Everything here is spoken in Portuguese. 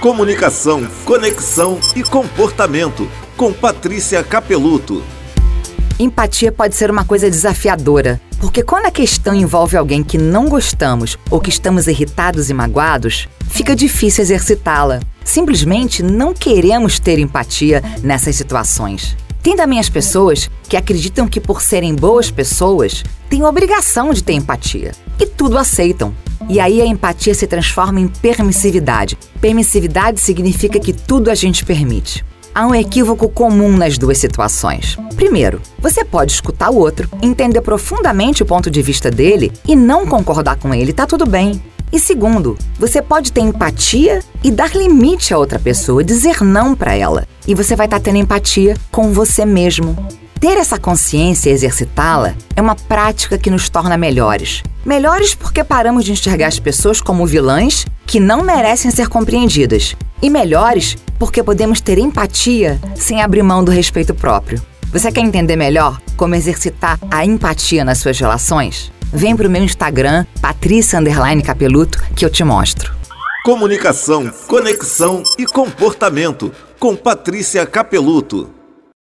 Comunicação, conexão e comportamento. Com Patrícia Capeluto. Empatia pode ser uma coisa desafiadora, porque quando a questão envolve alguém que não gostamos ou que estamos irritados e magoados, fica difícil exercitá-la. Simplesmente não queremos ter empatia nessas situações. Tem também as pessoas que acreditam que, por serem boas pessoas, têm obrigação de ter empatia e tudo aceitam. E aí a empatia se transforma em permissividade. Permissividade significa que tudo a gente permite. Há um equívoco comum nas duas situações. Primeiro, você pode escutar o outro, entender profundamente o ponto de vista dele e não concordar com ele, tá tudo bem. E segundo, você pode ter empatia e dar limite a outra pessoa, dizer não para ela. E você vai estar tá tendo empatia com você mesmo. Ter essa consciência e exercitá-la é uma prática que nos torna melhores. Melhores porque paramos de enxergar as pessoas como vilãs que não merecem ser compreendidas. E melhores porque podemos ter empatia sem abrir mão do respeito próprio. Você quer entender melhor como exercitar a empatia nas suas relações? Vem pro meu Instagram, Patrícia Capeluto, que eu te mostro. Comunicação, conexão e comportamento com Patrícia Capeluto.